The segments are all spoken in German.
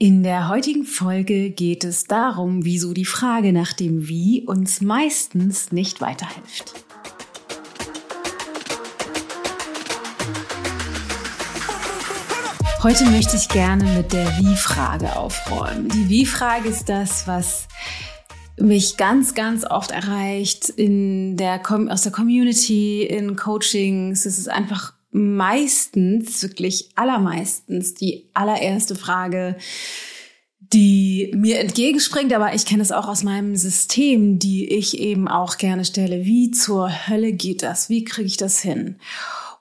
In der heutigen Folge geht es darum, wieso die Frage nach dem Wie uns meistens nicht weiterhilft. Heute möchte ich gerne mit der Wie-Frage aufräumen. Die Wie-Frage ist das, was mich ganz, ganz oft erreicht in der, aus der Community, in Coachings. Es ist einfach meistens, wirklich allermeistens die allererste Frage, die mir entgegenspringt, aber ich kenne es auch aus meinem System, die ich eben auch gerne stelle. Wie zur Hölle geht das? Wie kriege ich das hin?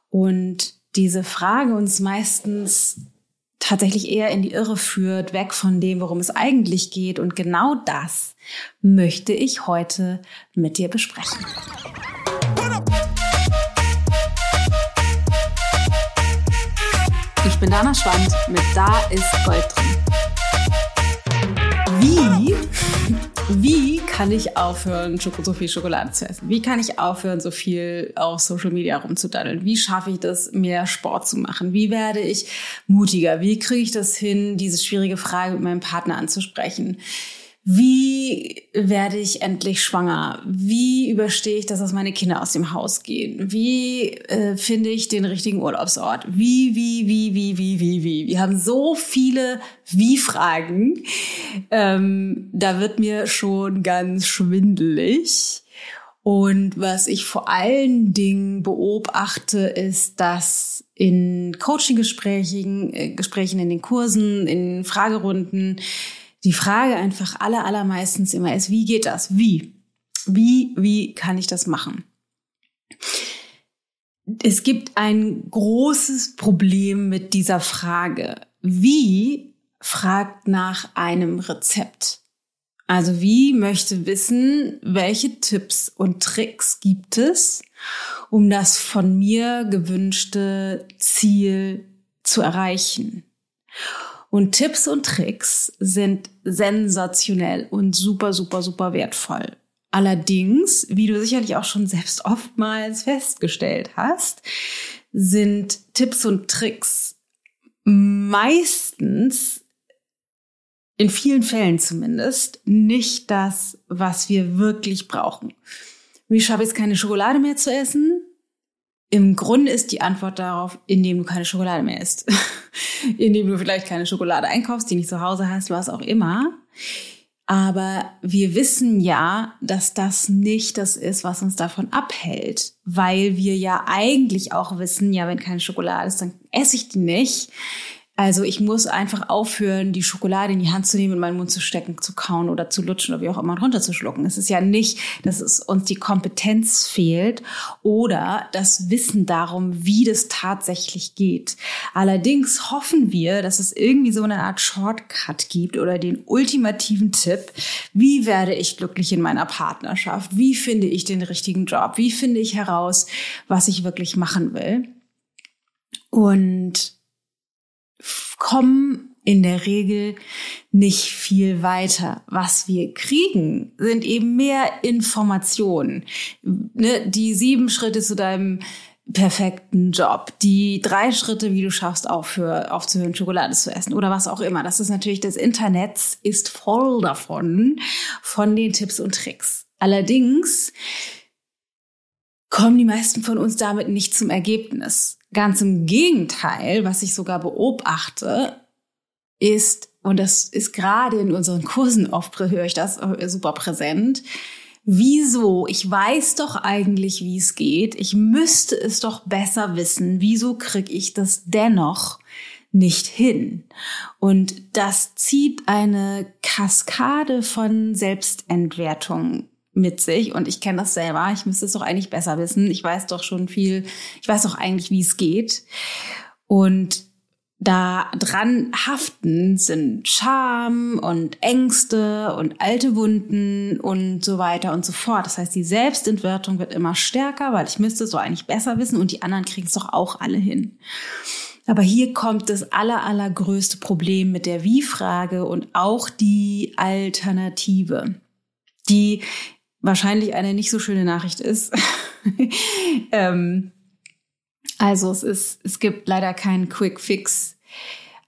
Und diese Frage uns meistens tatsächlich eher in die Irre führt, weg von dem, worum es eigentlich geht. Und genau das möchte ich heute mit dir besprechen. Ich bin Dana Schwand mit Da ist Gold drin. Wie, wie kann ich aufhören, so viel Schokolade zu essen? Wie kann ich aufhören, so viel auf Social Media rumzudaddeln? Wie schaffe ich das, mehr Sport zu machen? Wie werde ich mutiger? Wie kriege ich das hin, diese schwierige Frage mit meinem Partner anzusprechen? Wie werde ich endlich schwanger? Wie überstehe ich das, dass meine Kinder aus dem Haus gehen? Wie äh, finde ich den richtigen Urlaubsort? Wie, wie, wie, wie, wie, wie, wie? Wir haben so viele Wie-Fragen. Ähm, da wird mir schon ganz schwindelig. Und was ich vor allen Dingen beobachte, ist, dass in Coaching-Gesprächen, äh, Gesprächen in den Kursen, in Fragerunden, die Frage einfach aller, allermeistens immer ist, wie geht das? Wie? Wie, wie kann ich das machen? Es gibt ein großes Problem mit dieser Frage. Wie fragt nach einem Rezept? Also wie möchte wissen, welche Tipps und Tricks gibt es, um das von mir gewünschte Ziel zu erreichen? Und Tipps und Tricks sind sensationell und super, super, super wertvoll. Allerdings, wie du sicherlich auch schon selbst oftmals festgestellt hast, sind Tipps und Tricks meistens, in vielen Fällen zumindest, nicht das, was wir wirklich brauchen. Wie schaffe ich es, keine Schokolade mehr zu essen? Im Grunde ist die Antwort darauf, indem du keine Schokolade mehr isst. indem du vielleicht keine Schokolade einkaufst, die nicht zu Hause hast, was auch immer. Aber wir wissen ja, dass das nicht das ist, was uns davon abhält, weil wir ja eigentlich auch wissen, ja, wenn keine Schokolade ist, dann esse ich die nicht. Also ich muss einfach aufhören, die Schokolade in die Hand zu nehmen, in meinen Mund zu stecken, zu kauen oder zu lutschen oder wie auch immer runterzuschlucken. Es ist ja nicht, dass es uns die Kompetenz fehlt oder das Wissen darum, wie das tatsächlich geht. Allerdings hoffen wir, dass es irgendwie so eine Art Shortcut gibt oder den ultimativen Tipp, wie werde ich glücklich in meiner Partnerschaft? Wie finde ich den richtigen Job? Wie finde ich heraus, was ich wirklich machen will? Und kommen in der Regel nicht viel weiter. Was wir kriegen, sind eben mehr Informationen. Ne? Die sieben Schritte zu deinem perfekten Job, die drei Schritte, wie du schaffst, aufzuhören, Schokolade zu essen oder was auch immer. Das ist natürlich, das Internet ist voll davon, von den Tipps und Tricks. Allerdings kommen die meisten von uns damit nicht zum Ergebnis. Ganz im Gegenteil, was ich sogar beobachte, ist, und das ist gerade in unseren Kursen oft, höre ich das äh, super präsent, wieso, ich weiß doch eigentlich, wie es geht, ich müsste es doch besser wissen, wieso kriege ich das dennoch nicht hin? Und das zieht eine Kaskade von Selbstentwertung mit sich und ich kenne das selber. Ich müsste es doch eigentlich besser wissen. Ich weiß doch schon viel. Ich weiß doch eigentlich, wie es geht. Und da dran haften sind Scham und Ängste und alte Wunden und so weiter und so fort. Das heißt, die Selbstentwertung wird immer stärker, weil ich müsste es doch eigentlich besser wissen und die anderen kriegen es doch auch alle hin. Aber hier kommt das aller, allergrößte Problem mit der Wie-Frage und auch die Alternative, die wahrscheinlich eine nicht so schöne Nachricht ist. ähm, also es ist, es gibt leider keinen Quick Fix,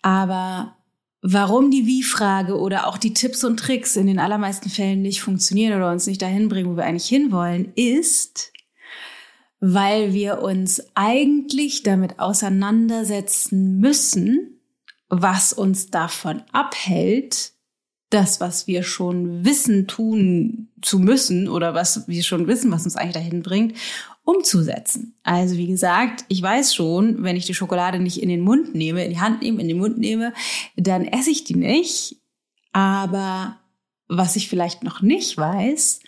aber warum die Wie-Frage oder auch die Tipps und Tricks in den allermeisten Fällen nicht funktionieren oder uns nicht dahin bringen, wo wir eigentlich hinwollen, ist, weil wir uns eigentlich damit auseinandersetzen müssen, was uns davon abhält, das, was wir schon wissen, tun zu müssen oder was wir schon wissen, was uns eigentlich dahin bringt, umzusetzen. Also wie gesagt, ich weiß schon, wenn ich die Schokolade nicht in den Mund nehme, in die Hand nehme, in den Mund nehme, dann esse ich die nicht. Aber was ich vielleicht noch nicht weiß,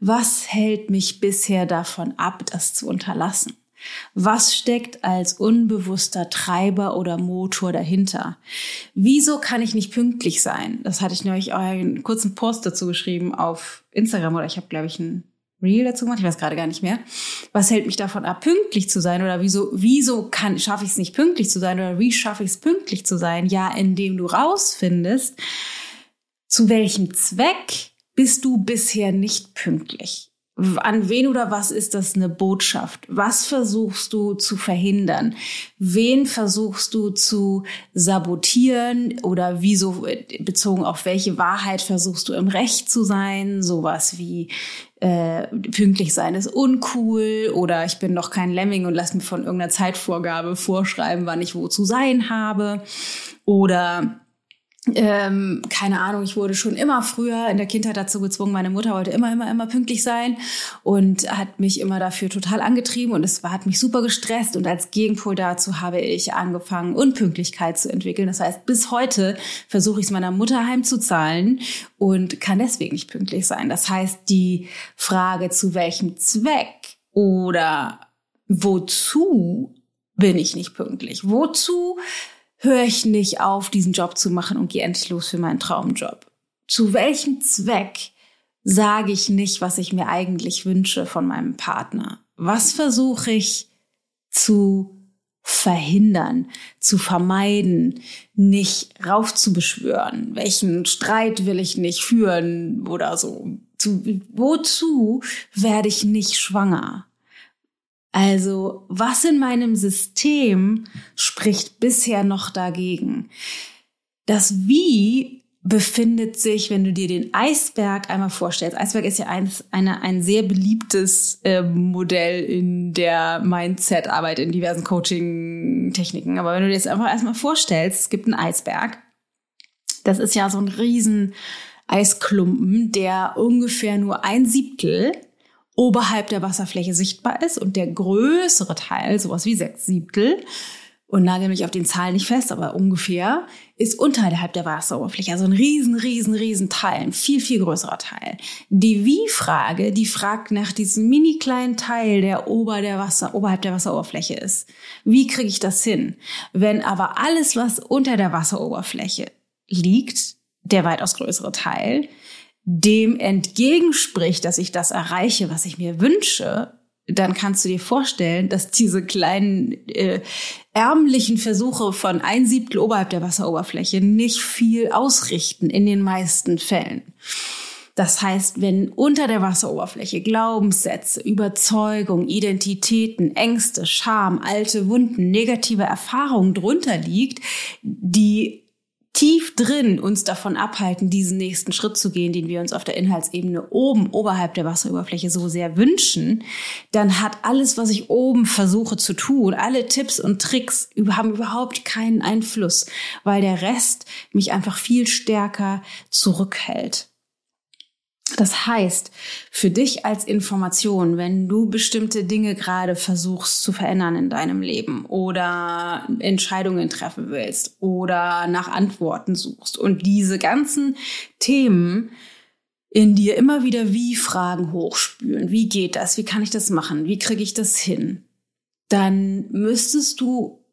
was hält mich bisher davon ab, das zu unterlassen? Was steckt als unbewusster Treiber oder Motor dahinter? Wieso kann ich nicht pünktlich sein? Das hatte ich neulich auch einen kurzen Post dazu geschrieben auf Instagram oder ich habe, glaube ich, einen Reel dazu gemacht, ich weiß gerade gar nicht mehr. Was hält mich davon ab, pünktlich zu sein? Oder wieso, wieso kann, schaffe ich es nicht pünktlich zu sein? Oder wie schaffe ich es pünktlich zu sein? Ja, indem du rausfindest, zu welchem Zweck bist du bisher nicht pünktlich? An wen oder was ist das eine Botschaft? Was versuchst du zu verhindern? Wen versuchst du zu sabotieren oder wieso bezogen auf welche Wahrheit versuchst du im Recht zu sein? Sowas wie äh, pünktlich sein ist uncool oder ich bin noch kein Lemming und lass mir von irgendeiner Zeitvorgabe vorschreiben, wann ich wo zu sein habe oder ähm, keine Ahnung, ich wurde schon immer früher in der Kindheit dazu gezwungen. Meine Mutter wollte immer, immer, immer pünktlich sein und hat mich immer dafür total angetrieben und es war, hat mich super gestresst. Und als Gegenpol dazu habe ich angefangen, Unpünktlichkeit zu entwickeln. Das heißt, bis heute versuche ich es meiner Mutter heimzuzahlen und kann deswegen nicht pünktlich sein. Das heißt, die Frage, zu welchem Zweck oder wozu bin ich nicht pünktlich? Wozu höre ich nicht auf, diesen Job zu machen und gehe endlich los für meinen Traumjob? Zu welchem Zweck sage ich nicht, was ich mir eigentlich wünsche von meinem Partner? Was versuche ich zu verhindern, zu vermeiden, nicht raufzubeschwören? Welchen Streit will ich nicht führen oder so? Zu, wozu werde ich nicht schwanger? Also was in meinem System spricht bisher noch dagegen? Das Wie befindet sich, wenn du dir den Eisberg einmal vorstellst. Eisberg ist ja eins, eine, ein sehr beliebtes äh, Modell in der Mindset-Arbeit, in diversen Coaching-Techniken. Aber wenn du dir jetzt einfach erstmal vorstellst, es gibt einen Eisberg. Das ist ja so ein riesen Eisklumpen, der ungefähr nur ein Siebtel oberhalb der Wasserfläche sichtbar ist und der größere Teil, sowas wie sechs Siebtel, und nagel mich auf den Zahlen nicht fest, aber ungefähr, ist unterhalb der Wasseroberfläche. Also ein riesen, riesen, riesen Teil, ein viel, viel größerer Teil. Die Wie-Frage, die fragt nach diesem mini kleinen Teil, der ober der Wasser, oberhalb der Wasseroberfläche ist. Wie kriege ich das hin? Wenn aber alles, was unter der Wasseroberfläche liegt, der weitaus größere Teil, dem entgegenspricht, dass ich das erreiche, was ich mir wünsche, dann kannst du dir vorstellen, dass diese kleinen äh, ärmlichen Versuche von ein Siebtel oberhalb der Wasseroberfläche nicht viel ausrichten in den meisten Fällen. Das heißt, wenn unter der Wasseroberfläche Glaubenssätze, Überzeugung, Identitäten, Ängste, Scham, alte Wunden, negative Erfahrungen drunter liegt, die tief drin uns davon abhalten, diesen nächsten Schritt zu gehen, den wir uns auf der Inhaltsebene oben, oberhalb der Wasseroberfläche so sehr wünschen, dann hat alles, was ich oben versuche zu tun, alle Tipps und Tricks haben überhaupt keinen Einfluss, weil der Rest mich einfach viel stärker zurückhält. Das heißt, für dich als Information, wenn du bestimmte Dinge gerade versuchst zu verändern in deinem Leben oder Entscheidungen treffen willst oder nach Antworten suchst und diese ganzen Themen in dir immer wieder wie Fragen hochspülen. Wie geht das? Wie kann ich das machen? Wie kriege ich das hin? Dann müsstest du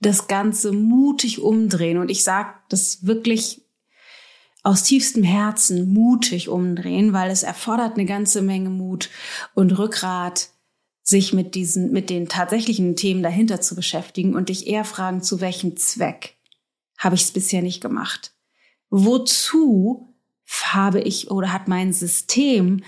das Ganze mutig umdrehen. Und ich sage das wirklich aus tiefstem Herzen mutig umdrehen, weil es erfordert eine ganze Menge Mut und Rückgrat, sich mit diesen, mit den tatsächlichen Themen dahinter zu beschäftigen und dich eher fragen, zu welchem Zweck habe ich es bisher nicht gemacht? Wozu habe ich oder hat mein System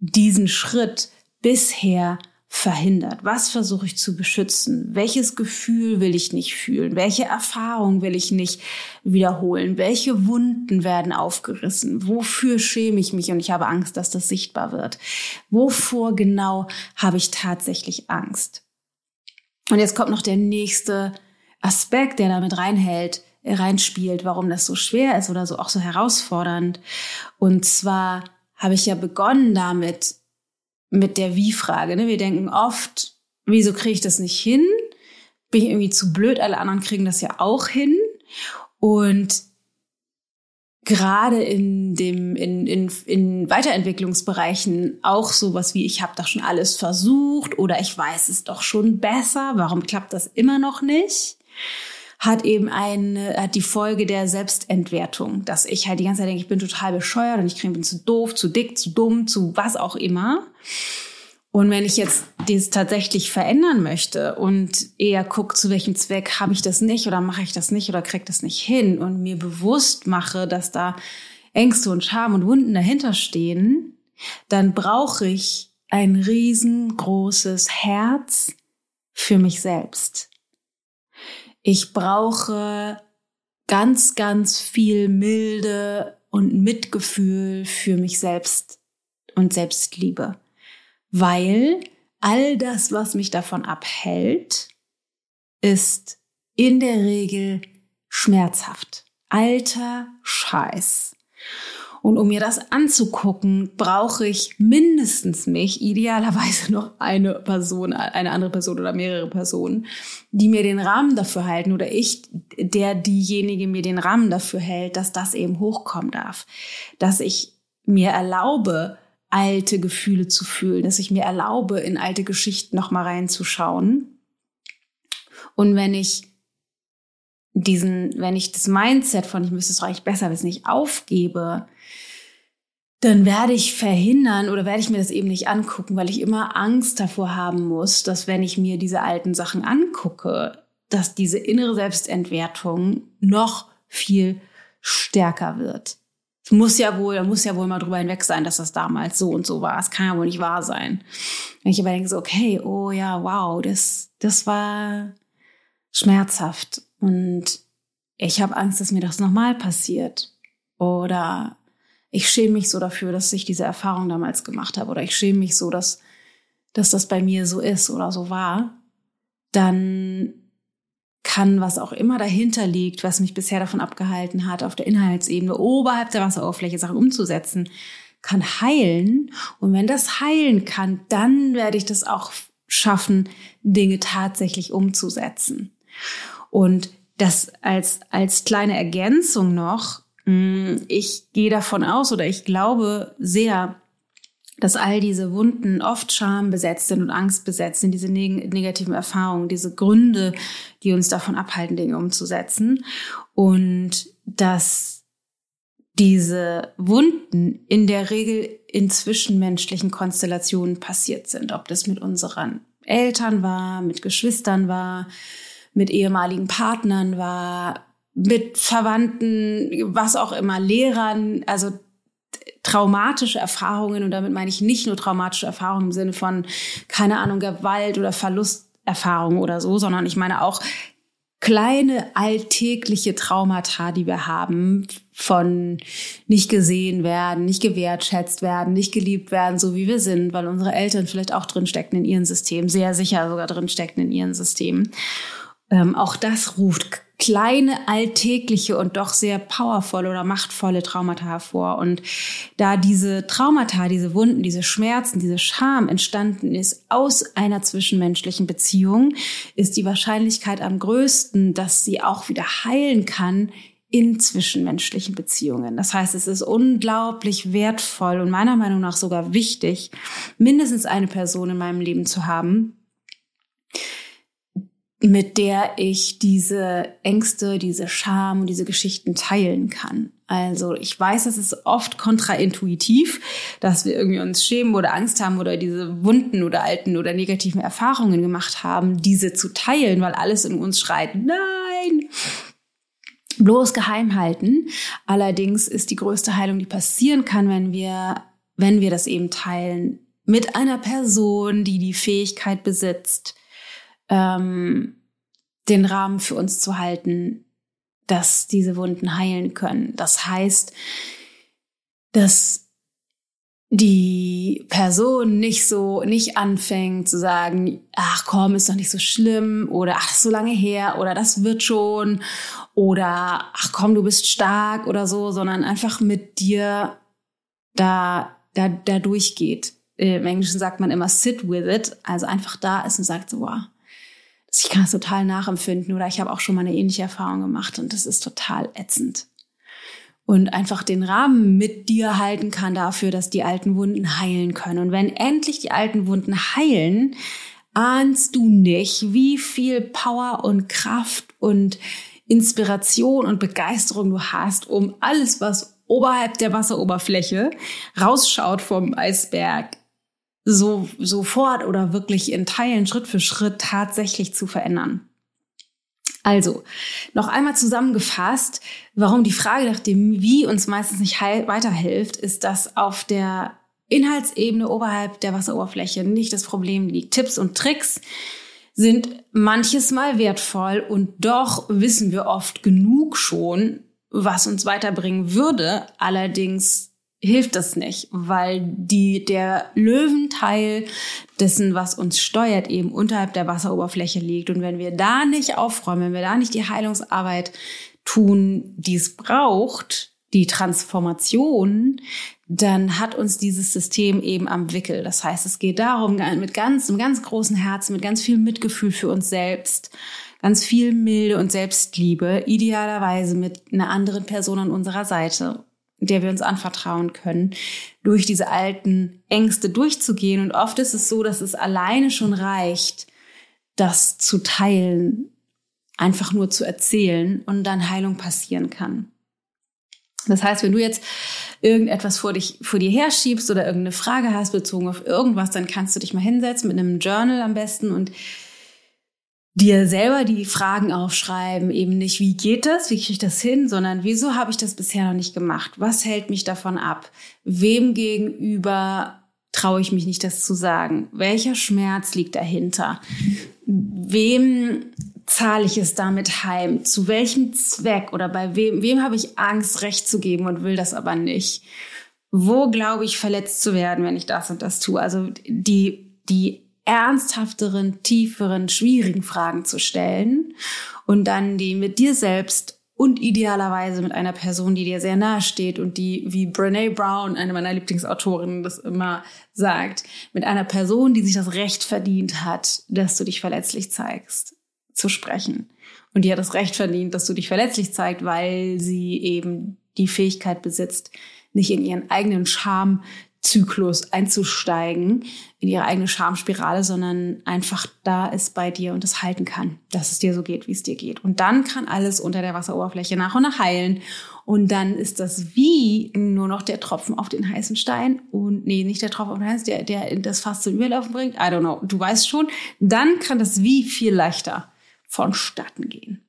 diesen Schritt bisher verhindert? Was versuche ich zu beschützen? Welches Gefühl will ich nicht fühlen? Welche Erfahrung will ich nicht wiederholen? Welche Wunden werden aufgerissen? Wofür schäme ich mich und ich habe Angst, dass das sichtbar wird? Wovor genau habe ich tatsächlich Angst? Und jetzt kommt noch der nächste Aspekt, der damit reinhält, reinspielt, warum das so schwer ist oder so auch so herausfordernd. Und zwar habe ich ja begonnen damit, mit der Wie-Frage. Ne? Wir denken oft, wieso kriege ich das nicht hin? Bin ich irgendwie zu blöd? Alle anderen kriegen das ja auch hin. Und gerade in dem in, in, in Weiterentwicklungsbereichen auch sowas wie ich habe doch schon alles versucht oder ich weiß es doch schon besser, warum klappt das immer noch nicht? Hat eben eine, hat die Folge der Selbstentwertung, dass ich halt die ganze Zeit denke, ich bin total bescheuert und ich bin zu doof, zu dick, zu dumm, zu was auch immer. Und wenn ich jetzt das tatsächlich verändern möchte und eher gucke, zu welchem Zweck habe ich das nicht oder mache ich das nicht oder kriege das nicht hin und mir bewusst mache, dass da Ängste und Scham und Wunden dahinter stehen, dann brauche ich ein riesengroßes Herz für mich selbst. Ich brauche ganz, ganz viel Milde und Mitgefühl für mich selbst und Selbstliebe, weil all das, was mich davon abhält, ist in der Regel schmerzhaft. Alter Scheiß. Und um mir das anzugucken, brauche ich mindestens mich, idealerweise noch eine Person, eine andere Person oder mehrere Personen, die mir den Rahmen dafür halten oder ich, der diejenige mir den Rahmen dafür hält, dass das eben hochkommen darf. Dass ich mir erlaube, alte Gefühle zu fühlen, dass ich mir erlaube, in alte Geschichten nochmal reinzuschauen. Und wenn ich diesen, wenn ich das Mindset von ich müsste es eigentlich besser wissen, nicht aufgebe, dann werde ich verhindern oder werde ich mir das eben nicht angucken, weil ich immer Angst davor haben muss, dass wenn ich mir diese alten Sachen angucke, dass diese innere Selbstentwertung noch viel stärker wird. Es muss ja wohl, da muss ja wohl mal drüber hinweg sein, dass das damals so und so war. Es kann ja wohl nicht wahr sein. Wenn ich aber denke so, okay, oh ja, wow, das, das war schmerzhaft und ich habe Angst, dass mir das nochmal passiert. Oder ich schäme mich so dafür, dass ich diese Erfahrung damals gemacht habe. Oder ich schäme mich so, dass, dass das bei mir so ist oder so war. Dann kann, was auch immer dahinter liegt, was mich bisher davon abgehalten hat, auf der Inhaltsebene oberhalb der Wasseroberfläche Sachen umzusetzen, kann heilen. Und wenn das heilen kann, dann werde ich das auch schaffen, Dinge tatsächlich umzusetzen. Und das als, als kleine Ergänzung noch, ich gehe davon aus oder ich glaube sehr, dass all diese Wunden oft Scham besetzt sind und Angst besetzt sind, diese neg negativen Erfahrungen, diese Gründe, die uns davon abhalten, Dinge umzusetzen. Und dass diese Wunden in der Regel in zwischenmenschlichen Konstellationen passiert sind. Ob das mit unseren Eltern war, mit Geschwistern war, mit ehemaligen Partnern war, mit Verwandten, was auch immer, Lehrern, also traumatische Erfahrungen und damit meine ich nicht nur traumatische Erfahrungen im Sinne von, keine Ahnung, Gewalt oder Verlusterfahrungen oder so, sondern ich meine auch kleine alltägliche Traumata, die wir haben, von nicht gesehen werden, nicht gewertschätzt werden, nicht geliebt werden, so wie wir sind, weil unsere Eltern vielleicht auch drinstecken in ihren Systemen, sehr sicher sogar drinstecken in ihren Systemen. Ähm, auch das ruft kleine, alltägliche und doch sehr powervolle oder machtvolle Traumata hervor. Und da diese Traumata, diese Wunden, diese Schmerzen, diese Scham entstanden ist aus einer zwischenmenschlichen Beziehung, ist die Wahrscheinlichkeit am größten, dass sie auch wieder heilen kann in zwischenmenschlichen Beziehungen. Das heißt, es ist unglaublich wertvoll und meiner Meinung nach sogar wichtig, mindestens eine Person in meinem Leben zu haben, mit der ich diese Ängste, diese Scham und diese Geschichten teilen kann. Also ich weiß, es ist oft kontraintuitiv, dass wir irgendwie uns schämen oder Angst haben oder diese Wunden oder alten oder negativen Erfahrungen gemacht haben, diese zu teilen, weil alles in uns schreit, nein, bloß geheim halten. Allerdings ist die größte Heilung, die passieren kann, wenn wir, wenn wir das eben teilen, mit einer Person, die die Fähigkeit besitzt, ähm, den Rahmen für uns zu halten, dass diese Wunden heilen können. Das heißt, dass die Person nicht so, nicht anfängt zu sagen, ach komm, ist doch nicht so schlimm oder ach, so lange her oder das wird schon oder ach komm, du bist stark oder so, sondern einfach mit dir da, da, da durchgeht. Im Englischen sagt man immer sit with it, also einfach da ist und sagt so, wow, ich kann es total nachempfinden oder ich habe auch schon mal eine ähnliche Erfahrung gemacht und das ist total ätzend und einfach den Rahmen mit dir halten kann dafür, dass die alten Wunden heilen können. Und wenn endlich die alten Wunden heilen, ahnst du nicht, wie viel Power und Kraft und Inspiration und Begeisterung du hast, um alles, was oberhalb der Wasseroberfläche rausschaut vom Eisberg, so sofort oder wirklich in Teilen Schritt für Schritt tatsächlich zu verändern. Also, noch einmal zusammengefasst, warum die Frage nach dem Wie uns meistens nicht weiterhilft, ist, dass auf der Inhaltsebene oberhalb der Wasseroberfläche nicht das Problem liegt. Tipps und Tricks sind manches Mal wertvoll und doch wissen wir oft genug schon, was uns weiterbringen würde. Allerdings hilft das nicht, weil die, der Löwenteil dessen, was uns steuert, eben unterhalb der Wasseroberfläche liegt. Und wenn wir da nicht aufräumen, wenn wir da nicht die Heilungsarbeit tun, die es braucht, die Transformation, dann hat uns dieses System eben am Wickel. Das heißt, es geht darum, mit ganz, einem ganz großen Herzen, mit ganz viel Mitgefühl für uns selbst, ganz viel Milde und Selbstliebe, idealerweise mit einer anderen Person an unserer Seite der wir uns anvertrauen können, durch diese alten Ängste durchzugehen. Und oft ist es so, dass es alleine schon reicht, das zu teilen, einfach nur zu erzählen und dann Heilung passieren kann. Das heißt, wenn du jetzt irgendetwas vor, dich, vor dir herschiebst oder irgendeine Frage hast bezogen auf irgendwas, dann kannst du dich mal hinsetzen mit einem Journal am besten und dir selber die Fragen aufschreiben, eben nicht, wie geht das, wie kriege ich das hin, sondern wieso habe ich das bisher noch nicht gemacht? Was hält mich davon ab? Wem gegenüber traue ich mich nicht, das zu sagen? Welcher Schmerz liegt dahinter? Wem zahle ich es damit heim? Zu welchem Zweck oder bei wem, wem habe ich Angst, Recht zu geben und will das aber nicht? Wo glaube ich verletzt zu werden, wenn ich das und das tue? Also die, die ernsthafteren, tieferen, schwierigen Fragen zu stellen und dann die mit dir selbst und idealerweise mit einer Person, die dir sehr nahe steht und die, wie Brene Brown, eine meiner Lieblingsautorinnen, das immer sagt, mit einer Person, die sich das Recht verdient hat, dass du dich verletzlich zeigst, zu sprechen. Und die hat das Recht verdient, dass du dich verletzlich zeigst, weil sie eben die Fähigkeit besitzt, nicht in ihren eigenen Scham Zyklus einzusteigen, in ihre eigene Schamspirale, sondern einfach da ist bei dir und es halten kann, dass es dir so geht, wie es dir geht. Und dann kann alles unter der Wasseroberfläche nach und nach heilen. Und dann ist das wie nur noch der Tropfen auf den heißen Stein und nee, nicht der Tropfen auf den heißen, der, der das Fass zum Überlaufen bringt. I don't know. Du weißt schon. Dann kann das wie viel leichter vonstatten gehen.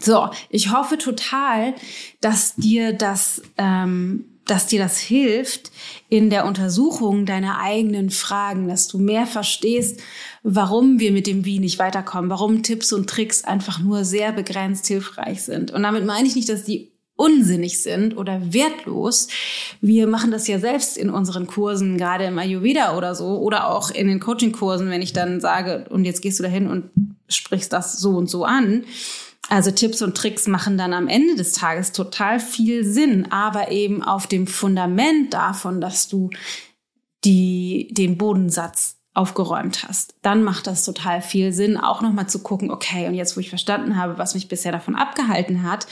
So, ich hoffe total, dass dir das ähm, dass dir das hilft in der Untersuchung deiner eigenen Fragen, dass du mehr verstehst, warum wir mit dem Wie nicht weiterkommen, warum Tipps und Tricks einfach nur sehr begrenzt hilfreich sind. Und damit meine ich nicht, dass die unsinnig sind oder wertlos. Wir machen das ja selbst in unseren Kursen, gerade im Ayurveda oder so, oder auch in den Coaching-Kursen, wenn ich dann sage, und jetzt gehst du dahin und sprichst das so und so an also Tipps und Tricks machen dann am Ende des Tages total viel Sinn, aber eben auf dem Fundament davon, dass du die, den Bodensatz aufgeräumt hast. Dann macht das total viel Sinn, auch nochmal zu gucken, okay, und jetzt, wo ich verstanden habe, was mich bisher davon abgehalten hat,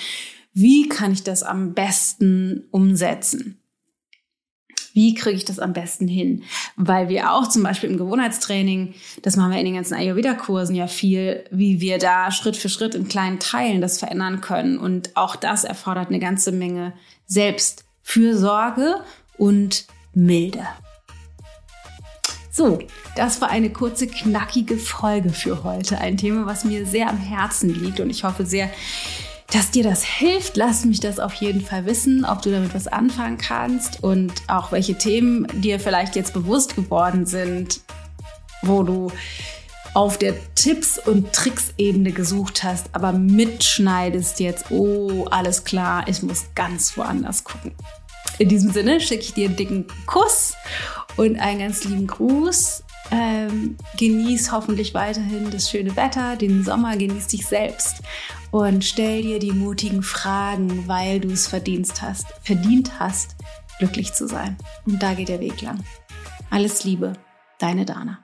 wie kann ich das am besten umsetzen? Wie kriege ich das am besten hin? Weil wir auch zum Beispiel im Gewohnheitstraining, das machen wir in den ganzen Ayurveda-Kursen ja viel, wie wir da Schritt für Schritt in kleinen Teilen das verändern können. Und auch das erfordert eine ganze Menge Selbstfürsorge und Milde. So, das war eine kurze, knackige Folge für heute. Ein Thema, was mir sehr am Herzen liegt und ich hoffe sehr, dass dir das hilft, lass mich das auf jeden Fall wissen, ob du damit was anfangen kannst und auch welche Themen dir vielleicht jetzt bewusst geworden sind, wo du auf der Tipps- und Tricks-Ebene gesucht hast, aber mitschneidest jetzt, oh, alles klar, ich muss ganz woanders gucken. In diesem Sinne schicke ich dir einen dicken Kuss und einen ganz lieben Gruß. Ähm, genieß hoffentlich weiterhin das schöne Wetter, den Sommer, genieß dich selbst und stell dir die mutigen Fragen, weil du es verdient hast, verdient hast, glücklich zu sein. Und da geht der Weg lang. Alles Liebe, deine Dana.